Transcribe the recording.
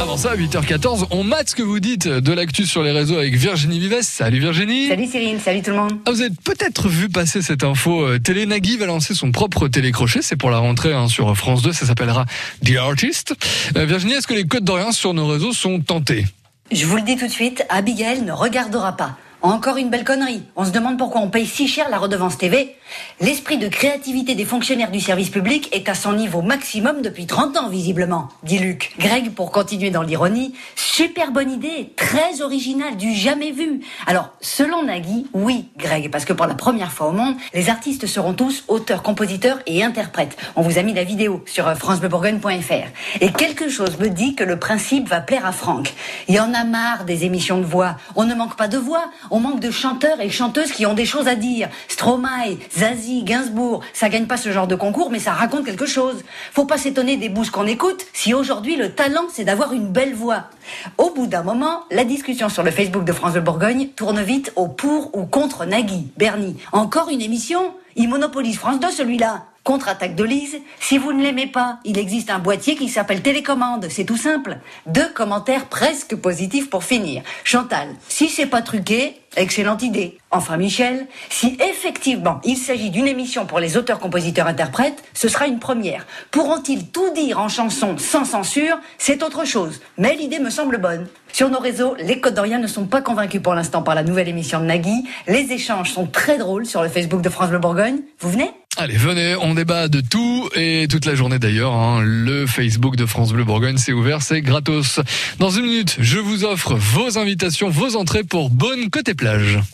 Avant ça, à 8h14, on mate ce que vous dites de l'actu sur les réseaux avec Virginie Vives. Salut Virginie. Salut Cyrine, salut tout le monde. Ah, vous avez peut-être vu passer cette info. euh, Télé Nagui va lancer son propre télécrochet. C'est pour la rentrée hein, sur France 2. Ça s'appellera The Artist. Euh, Virginie, est-ce que les codes d'Orient sur nos réseaux sont tentés? Je vous le dis tout de suite, Abigail ne regardera pas. Encore une belle connerie. On se demande pourquoi on paye si cher la redevance TV. L'esprit de créativité des fonctionnaires du service public est à son niveau maximum depuis 30 ans, visiblement, dit Luc. Greg, pour continuer dans l'ironie, super bonne idée, très originale, du jamais vu. Alors, selon Nagui, oui, Greg, parce que pour la première fois au monde, les artistes seront tous auteurs, compositeurs et interprètes. On vous a mis la vidéo sur euh, francebleubourgogne.fr. Et quelque chose me dit que le principe va plaire à Franck. Il y en a marre des émissions de voix. On ne manque pas de voix, on manque de chanteurs et chanteuses qui ont des choses à dire. Stromae, Zazie, Gainsbourg, ça gagne pas ce genre de concours, mais ça raconte quelque chose. Faut pas s'étonner des bouses qu'on écoute si aujourd'hui le talent c'est d'avoir une belle voix. Au bout d'un moment, la discussion sur le Facebook de France de Bourgogne tourne vite au pour ou contre Nagui, Bernie. Encore une émission? Il monopolise France 2 celui-là. Contre-attaque de Lise, si vous ne l'aimez pas, il existe un boîtier qui s'appelle télécommande, c'est tout simple. Deux commentaires presque positifs pour finir. Chantal, si c'est pas truqué, excellente idée. Enfin Michel, si effectivement il s'agit d'une émission pour les auteurs, compositeurs, interprètes, ce sera une première. Pourront-ils tout dire en chanson sans censure? C'est autre chose, mais l'idée me semble bonne. Sur nos réseaux, les Côtes d'Orient ne sont pas convaincus pour l'instant par la nouvelle émission de Nagui. Les échanges sont très drôles sur le Facebook de France Bleu Bourgogne. Vous venez? Allez, venez, on débat de tout et toute la journée d'ailleurs. hein. Le Facebook de France Bleu Bourgogne, c'est ouvert, c'est gratos. Dans une minute, je vous offre vos invitations, vos entrées pour Bonne Côté Plage.